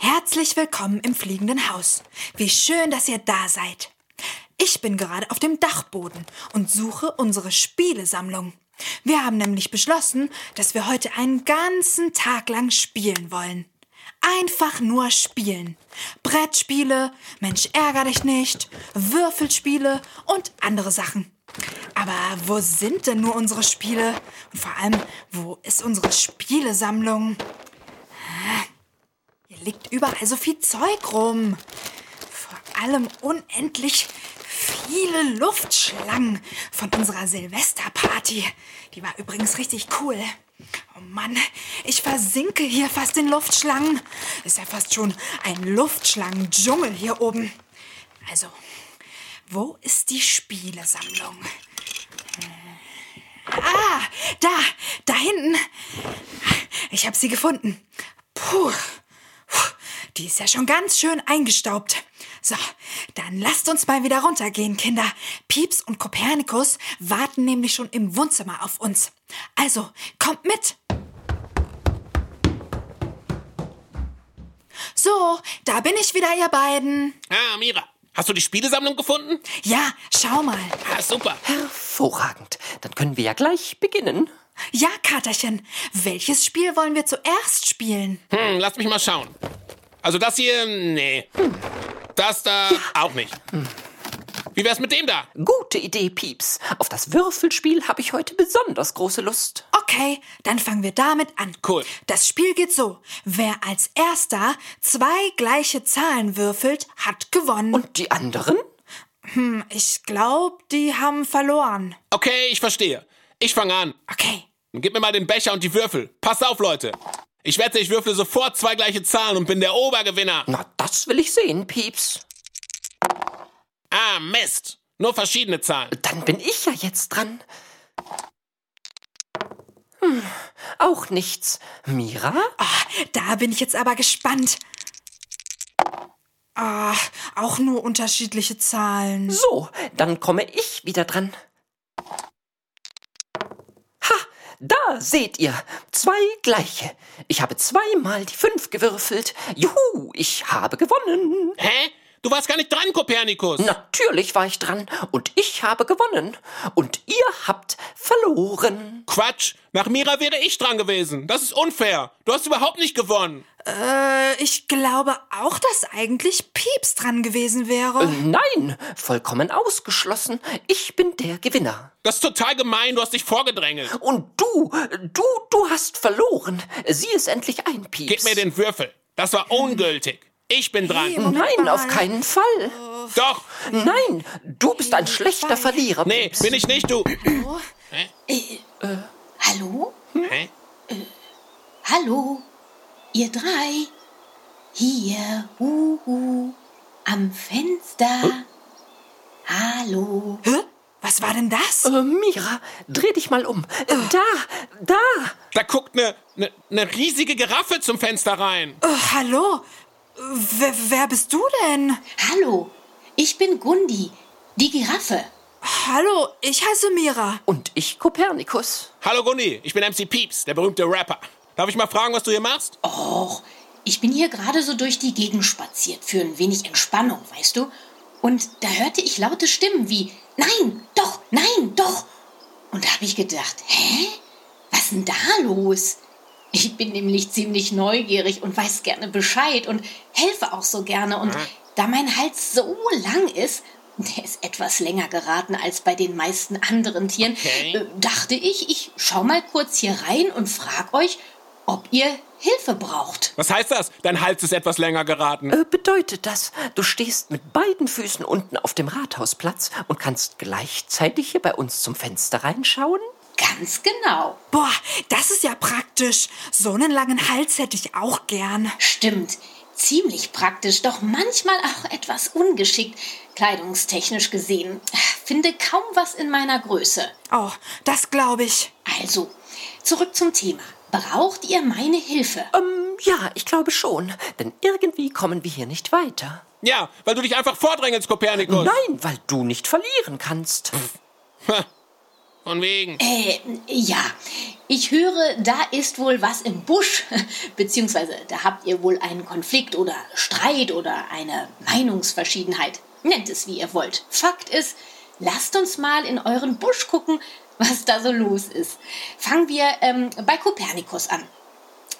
herzlich willkommen im fliegenden Haus. Wie schön, dass ihr da seid. Ich bin gerade auf dem Dachboden und suche unsere Spielesammlung. Wir haben nämlich beschlossen, dass wir heute einen ganzen Tag lang spielen wollen. Einfach nur spielen. Brettspiele, Mensch ärger dich nicht, Würfelspiele und andere Sachen. Aber wo sind denn nur unsere Spiele? Und vor allem, wo ist unsere Spielesammlung? Hier liegt überall so viel Zeug rum. Vor allem unendlich viele Luftschlangen von unserer Silvesterparty. Die war übrigens richtig cool. Oh Mann, ich versinke hier fast in Luftschlangen. Ist ja fast schon ein Luftschlangendschungel hier oben. Also, wo ist die Spielesammlung? Äh, Ah, da, da hinten. Ich habe sie gefunden. Puh. Die ist ja schon ganz schön eingestaubt. So, dann lasst uns mal wieder runtergehen, Kinder. Pieps und Kopernikus warten nämlich schon im Wohnzimmer auf uns. Also, kommt mit. So, da bin ich wieder, ihr beiden. Ah, Mira, hast du die Spielesammlung gefunden? Ja, schau mal. Ah, super. Hervorragend. Dann können wir ja gleich beginnen. Ja, Katerchen, welches Spiel wollen wir zuerst spielen? Hm, lass mich mal schauen. Also das hier, nee. Das da auch nicht. Wie wär's mit dem da? Gute Idee, Pieps. Auf das Würfelspiel habe ich heute besonders große Lust. Okay, dann fangen wir damit an. Cool. Das Spiel geht so. Wer als erster zwei gleiche Zahlen würfelt, hat gewonnen. Und die anderen? Hm, ich glaube, die haben verloren. Okay, ich verstehe. Ich fange an. Okay. Gib mir mal den Becher und die Würfel. Pass auf, Leute. Ich wette, ich würfle sofort zwei gleiche Zahlen und bin der Obergewinner. Na, das will ich sehen, Pieps. Ah, Mist. Nur verschiedene Zahlen. Dann bin ich ja jetzt dran. Hm, auch nichts. Mira? Ah, da bin ich jetzt aber gespannt. Ah, auch nur unterschiedliche Zahlen. So, dann komme ich wieder dran. Da seht ihr, zwei gleiche. Ich habe zweimal die fünf gewürfelt. Juhu, ich habe gewonnen. Hä? Du warst gar nicht dran, Kopernikus. Natürlich war ich dran und ich habe gewonnen. Und ihr habt verloren. Quatsch. Nach Mira wäre ich dran gewesen. Das ist unfair. Du hast überhaupt nicht gewonnen. Äh, ich glaube auch, dass eigentlich Pieps dran gewesen wäre. Nein, vollkommen ausgeschlossen. Ich bin der Gewinner. Das ist total gemein. Du hast dich vorgedrängelt. Und du, du, du hast verloren. Sieh es endlich ein, Pieps. Gib mir den Würfel. Das war ungültig. Ich bin dran. Nein, mal. auf keinen Fall. Doch. Nein, du bist ein schlechter Verlierer, Nee, Pieps. bin ich nicht, du. Hallo? Hä? Hallo? Ihr drei? Hier, huhu, am Fenster. Hallo? Hä? Was war denn das? Äh, Mira, dreh dich mal um. Äh, Da, da. Da guckt eine ne, ne riesige Giraffe zum Fenster rein. Äh, hallo? Wer, wer bist du denn? Hallo? Ich bin Gundi, die Giraffe. Hallo, ich heiße Mira. Und ich Kopernikus. Hallo Gundi, ich bin MC Peeps, der berühmte Rapper. Darf ich mal fragen, was du hier machst? Och, ich bin hier gerade so durch die Gegend spaziert für ein wenig Entspannung, weißt du? Und da hörte ich laute Stimmen wie Nein, doch, nein, doch. Und da habe ich gedacht, hä? Was ist denn da los? Ich bin nämlich ziemlich neugierig und weiß gerne Bescheid und helfe auch so gerne. Und da mein Hals so lang ist, der ist etwas länger geraten als bei den meisten anderen Tieren, Okay. äh, dachte ich, ich schau mal kurz hier rein und frag euch, ob ihr Hilfe braucht. Was heißt das? Dein Hals ist etwas länger geraten. Äh, bedeutet das, du stehst mit beiden Füßen unten auf dem Rathausplatz und kannst gleichzeitig hier bei uns zum Fenster reinschauen? Ganz genau. Boah, das ist ja praktisch. So einen langen Hals hätte ich auch gern. Stimmt. ziemlich praktisch, doch manchmal auch etwas ungeschickt, kleidungstechnisch gesehen. Finde kaum was in meiner Größe. Oh, das glaube ich. Also, zurück zum Thema. Braucht ihr meine Hilfe? Ähm, ja, ich glaube schon. Denn irgendwie kommen wir hier nicht weiter. Ja, weil du dich einfach vordrängelst, Kopernikus. Nein, weil du nicht verlieren kannst. Von wegen. Äh, ja. Ich höre, da ist wohl was im Busch. Beziehungsweise, da habt ihr wohl einen Konflikt oder Streit oder eine Meinungsverschiedenheit. Nennt es, wie ihr wollt. Fakt ist, lasst uns mal in euren Busch gucken, was da so los ist. Fangen wir ähm, bei Kopernikus an.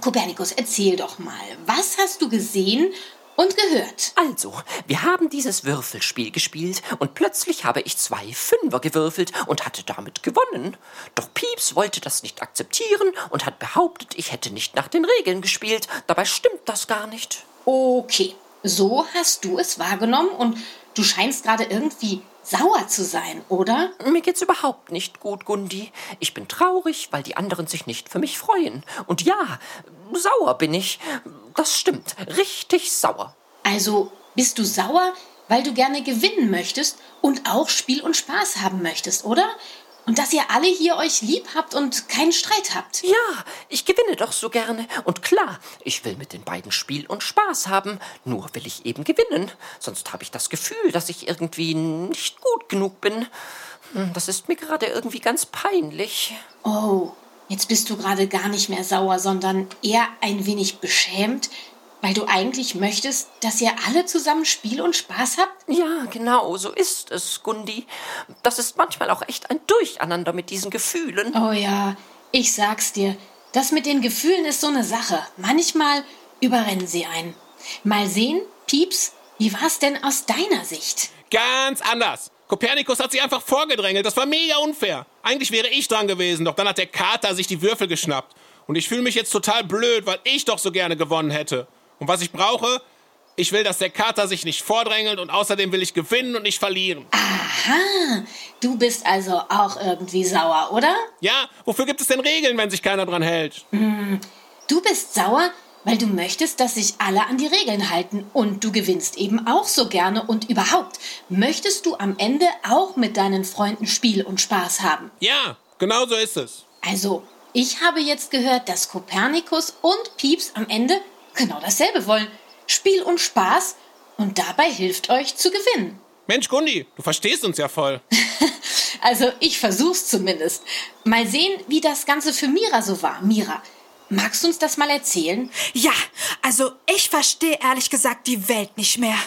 Kopernikus, erzähl doch mal, was hast du gesehen und gehört? Also, wir haben dieses Würfelspiel gespielt und plötzlich habe ich zwei Fünfer gewürfelt und hatte damit gewonnen. Doch Pieps wollte das nicht akzeptieren und hat behauptet, ich hätte nicht nach den Regeln gespielt. Dabei stimmt das gar nicht. Okay, so hast du es wahrgenommen und du scheinst gerade irgendwie sauer zu sein, oder? Mir geht's überhaupt nicht gut, Gundi. Ich bin traurig, weil die anderen sich nicht für mich freuen. Und ja, sauer bin ich. Das stimmt. Richtig sauer. Also bist du sauer, weil du gerne gewinnen möchtest und auch Spiel und Spaß haben möchtest, oder? Und dass ihr alle hier euch lieb habt und keinen Streit habt. Ja, ich gewinne doch so gerne. Und klar, ich will mit den beiden Spiel und Spaß haben. Nur will ich eben gewinnen. Sonst habe ich das Gefühl, dass ich irgendwie nicht gut genug bin. Hm, Das ist mir gerade irgendwie ganz peinlich. Oh, jetzt bist du gerade gar nicht mehr sauer, sondern eher ein wenig beschämt, weil du eigentlich möchtest, dass ihr alle zusammen Spiel und Spaß habt? Ja, genau, so ist es, Gundi. Das ist manchmal auch echt ein Durcheinander mit diesen Gefühlen. Oh ja, ich sag's dir, das mit den Gefühlen ist so eine Sache. Manchmal überrennen sie einen. Mal sehen, Pieps, wie war's denn aus deiner Sicht? Ganz anders. Kopernikus hat sich einfach vorgedrängelt. Das war mega unfair. Eigentlich wäre ich dran gewesen, doch dann hat der Kater sich die Würfel geschnappt. Und ich fühle mich jetzt total blöd, weil ich doch so gerne gewonnen hätte. Und was ich brauche, ich will, dass der Kater sich nicht vordrängelt und außerdem will ich gewinnen und nicht verlieren. Aha, du bist also auch irgendwie sauer, oder? Ja, wofür gibt es denn Regeln, wenn sich keiner dran hält? Du bist sauer, weil du möchtest, dass sich alle an die Regeln halten und du gewinnst eben auch so gerne und überhaupt möchtest du am Ende auch mit deinen Freunden Spiel und Spaß haben. Ja, genau so ist es. Also, ich habe jetzt gehört, dass Kopernikus und Pieps am Ende genau dasselbe wollen. Spiel und Spaß und dabei hilft euch zu gewinnen. Mensch, Gundi, du verstehst uns ja voll. Also, ich versuch's zumindest. Mal sehen, wie das Ganze für Mira so war. Mira, magst du uns das mal erzählen? Ja, also ich verstehe ehrlich gesagt die Welt nicht mehr.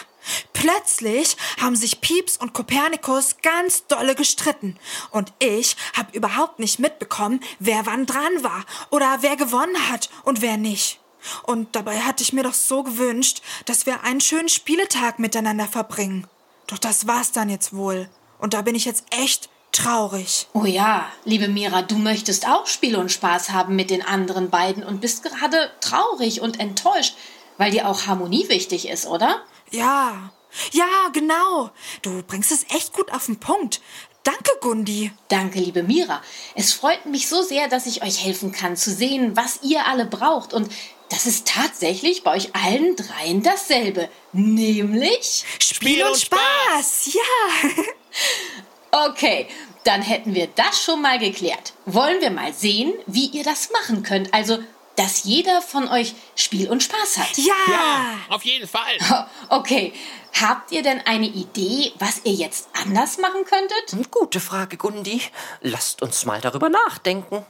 Plötzlich haben sich Pieps und Kopernikus ganz dolle gestritten. Und ich habe überhaupt nicht mitbekommen, wer wann dran war oder wer gewonnen hat und wer nicht. Und dabei hatte ich mir doch so gewünscht, dass wir einen schönen Spieletag miteinander verbringen. Doch das war's dann jetzt wohl. Und da bin ich jetzt echt traurig. Oh ja, liebe Mira, du möchtest auch Spiel und Spaß haben mit den anderen beiden und bist gerade traurig und enttäuscht, weil dir auch Harmonie wichtig ist, oder? Ja, ja, genau. Du bringst es echt gut auf den Punkt. Danke, Gundi. Danke, liebe Mira. Es freut mich so sehr, dass ich euch helfen kann, zu sehen, was ihr alle braucht. Und das ist tatsächlich bei euch allen dreien dasselbe. Nämlich. Spiel und Spaß. Ja. Okay, dann hätten wir das schon mal geklärt. Wollen wir mal sehen, wie ihr das machen könnt. Also, dass jeder von euch Spiel und Spaß hat. Ja. Ja, auf jeden Fall. Okay, habt ihr denn eine Idee, was ihr jetzt anders machen könntet? Gute Frage, Gundi. Lasst uns mal darüber nachdenken.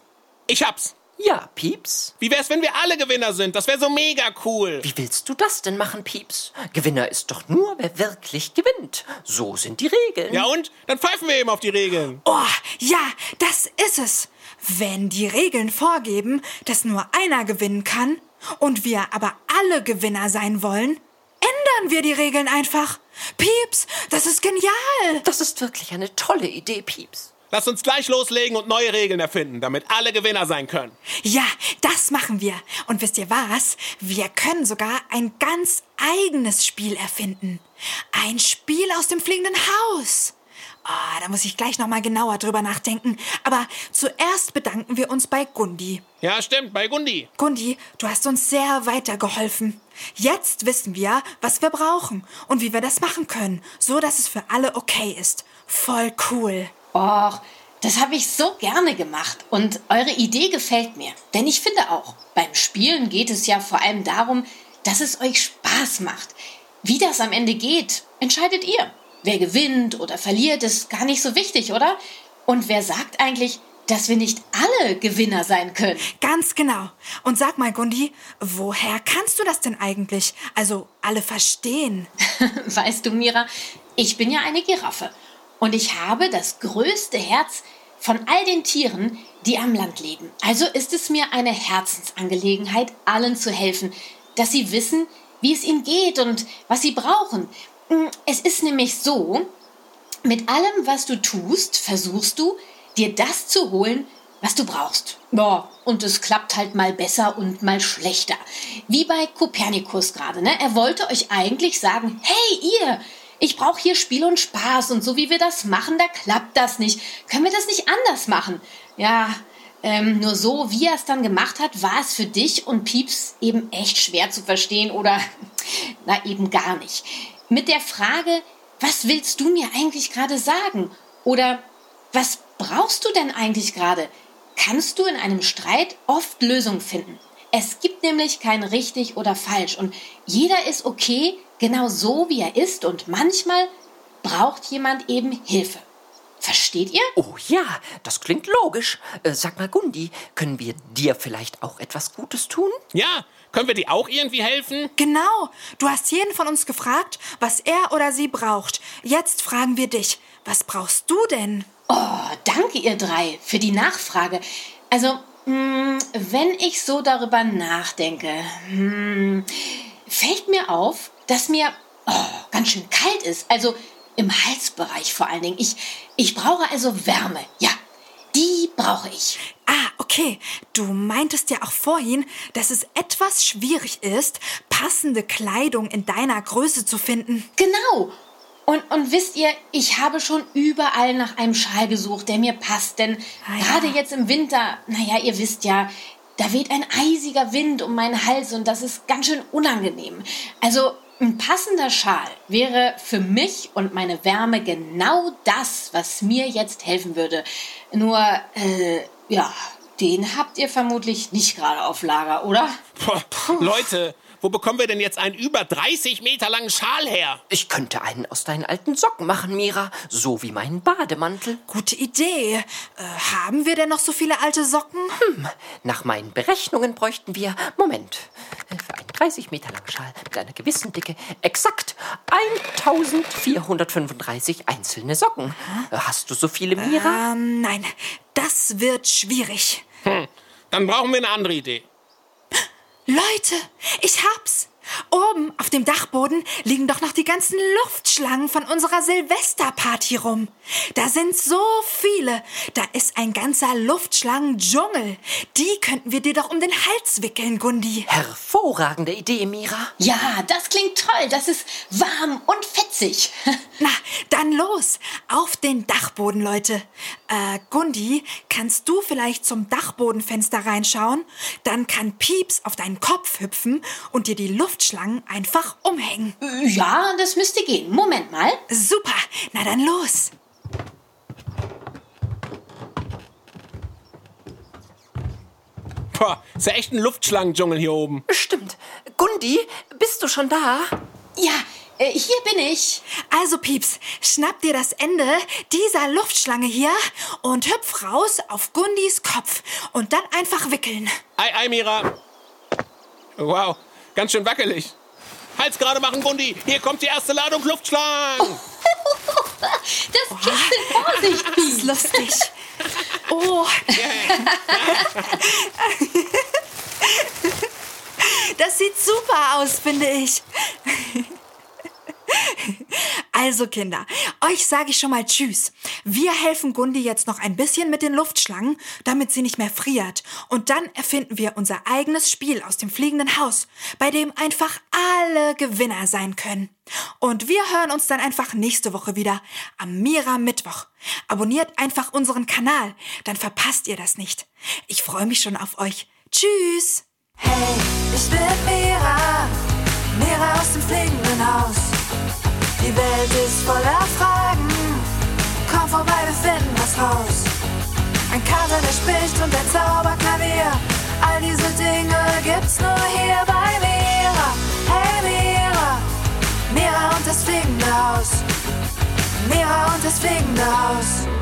Ich hab's. Ja, Pieps. Wie wär's, wenn wir alle Gewinner sind? Das wäre so mega cool. Wie willst du das denn machen, Pieps? Gewinner ist doch nur, wer wirklich gewinnt. So sind die Regeln. Ja und? Dann pfeifen wir eben auf die Regeln. Oh, ja, das ist es. Wenn die Regeln vorgeben, dass nur einer gewinnen kann und wir aber alle Gewinner sein wollen, ändern wir die Regeln einfach. Pieps, das ist genial. Das ist wirklich eine tolle Idee, Pieps. Lass uns gleich loslegen und neue Regeln erfinden, damit alle Gewinner sein können. Ja, das machen wir. Und wisst ihr was? Wir können sogar ein ganz eigenes Spiel erfinden. Ein Spiel aus dem fliegenden Haus. Ah, da muss ich gleich noch mal genauer drüber nachdenken. Aber zuerst bedanken wir uns bei Gundi. Ja, stimmt, bei Gundi. Gundi, du hast uns sehr weitergeholfen. Jetzt wissen wir, was wir brauchen und wie wir das machen können, so dass es für alle okay ist. Voll cool. Och, das habe ich so gerne gemacht und eure Idee gefällt mir. Denn ich finde auch, beim Spielen geht es ja vor allem darum, dass es euch Spaß macht. Wie das am Ende geht, entscheidet ihr. Wer gewinnt oder verliert, ist gar nicht so wichtig, oder? Und wer sagt eigentlich, dass wir nicht alle Gewinner sein können? Ganz genau. Und sag mal, Gundi, woher kannst du das denn eigentlich? Also alle verstehen. weißt du, Mira, ich bin ja eine Giraffe. Und ich habe das größte Herz von all den Tieren, die am Land leben. Also ist es mir eine Herzensangelegenheit, allen zu helfen, dass sie wissen, wie es ihnen geht und was sie brauchen. Mm, es ist nämlich so, mit allem, was du tust, versuchst du, dir das zu holen, was du brauchst. Ja, und es klappt halt mal besser und mal schlechter. Wie bei Kopernikus gerade, ne? Er wollte euch eigentlich sagen, hey ihr, ich brauche hier Spiel und Spaß und so wie wir das machen, da klappt das nicht. Können wir das nicht anders machen? Ja, ähm, nur so, wie er es dann gemacht hat, war es für dich und Pieps eben echt schwer zu verstehen oder na eben gar nicht. Mit der Frage, was willst du mir eigentlich gerade sagen? Oder was brauchst du denn eigentlich gerade? Kannst du in einem Streit oft Lösungen finden. Es gibt nämlich kein richtig oder falsch und jeder ist okay, genau so wie er ist und manchmal braucht jemand eben Hilfe. Versteht ihr? Oh ja, das klingt logisch. Äh, sag mal, Gundi, können wir dir vielleicht auch etwas Gutes tun? Ja, können wir dir auch irgendwie helfen? Genau. Du hast jeden von uns gefragt, was er oder sie braucht. Jetzt fragen wir dich. Was brauchst du denn? Oh, danke ihr drei für die Nachfrage. Also, mh, hm, wenn ich so darüber nachdenke, mh, hm, fällt mir auf, dass mir oh, ganz schön kalt ist. Also im Halsbereich vor allen Dingen. Ich, ich brauche also Wärme. Ja, die brauche ich. Ah, okay. Du meintest ja auch vorhin, dass es etwas schwierig ist, passende Kleidung in deiner Größe zu finden. Genau. Und, und wisst ihr, ich habe schon überall nach einem Schal gesucht, der mir passt. Denn ah, ja. gerade jetzt im Winter, naja, ihr wisst ja, da weht ein eisiger Wind um meinen Hals und das ist ganz schön unangenehm. Also ein passender Schal wäre für mich und meine Wärme genau das, was mir jetzt helfen würde. Nur, äh, ja, den habt ihr vermutlich nicht gerade auf Lager, oder? Puh, Leute, wo bekommen wir denn jetzt einen über 30 Meter langen Schal her? Ich könnte einen aus deinen alten Socken machen, Mira. So wie meinen Bademantel. Gute Idee. Äh, haben wir denn noch so viele alte Socken? Hm, nach meinen Berechnungen bräuchten wir, Moment, für einen 30 Meter langen Schal mit einer gewissen Dicke exakt 1435 einzelne Socken. Hast du so viele, Mira? Ähm, nein, das wird schwierig. Hm, dann brauchen wir eine andere Idee. Leute, ich hab's. Oben auf dem Dachboden liegen doch noch die ganzen Luftschlangen von unserer Silvesterparty rum. Da sind so viele. Da ist ein ganzer Luftschlangendschungel. Die könnten wir dir doch um den Hals wickeln, Gundi. Hervorragende Idee, Mira. Ja, das klingt toll. Das ist warm und fetzig. Na, dann los. Auf den Dachboden, Leute. Äh, Gundi, kannst du vielleicht zum Dachbodenfenster reinschauen? Dann kann Pieps auf deinen Kopf hüpfen und dir die Luft Luftschlangen einfach umhängen. Ja, das müsste gehen. Moment mal. Super. Na dann los. Boah, ist ja echt ein Luftschlangendschungel hier oben. Stimmt. Gundi, bist du schon da? Ja, äh, hier bin ich. Also, Pieps, schnapp dir das Ende dieser Luftschlange hier und hüpf raus auf Gundis Kopf und dann einfach wickeln. Ei, ei, Mira. Wow, Ganz schön wackelig. Hals gerade machen, Gundi. Hier kommt die erste Ladung Luftschlangen. das kitzelt Vorsicht. Das ist lustig. Oh. Das sieht super aus, finde ich. Also Kinder, euch sage ich schon mal Tschüss. Wir helfen Gundi jetzt noch ein bisschen mit den Luftschlangen, damit sie nicht mehr friert. Und dann erfinden wir unser eigenes Spiel aus dem fliegenden Haus, bei dem einfach alle Gewinner sein können. Und wir hören uns dann einfach nächste Woche wieder am Mira Mittwoch. Abonniert einfach unseren Kanal, dann verpasst ihr das nicht. Ich freue mich schon auf euch. Tschüss! Hey, ich bin Mira, Mira aus dem fliegenden Haus. Die Welt ist voller Fragen, vorbei, wir finden was raus. Ein Kater, der spricht und ein Zauberklavier, all diese Dinge gibt's nur hier bei Mira. Hey Mira, Mira und das fliegende Haus. Mira und das fliegende Haus.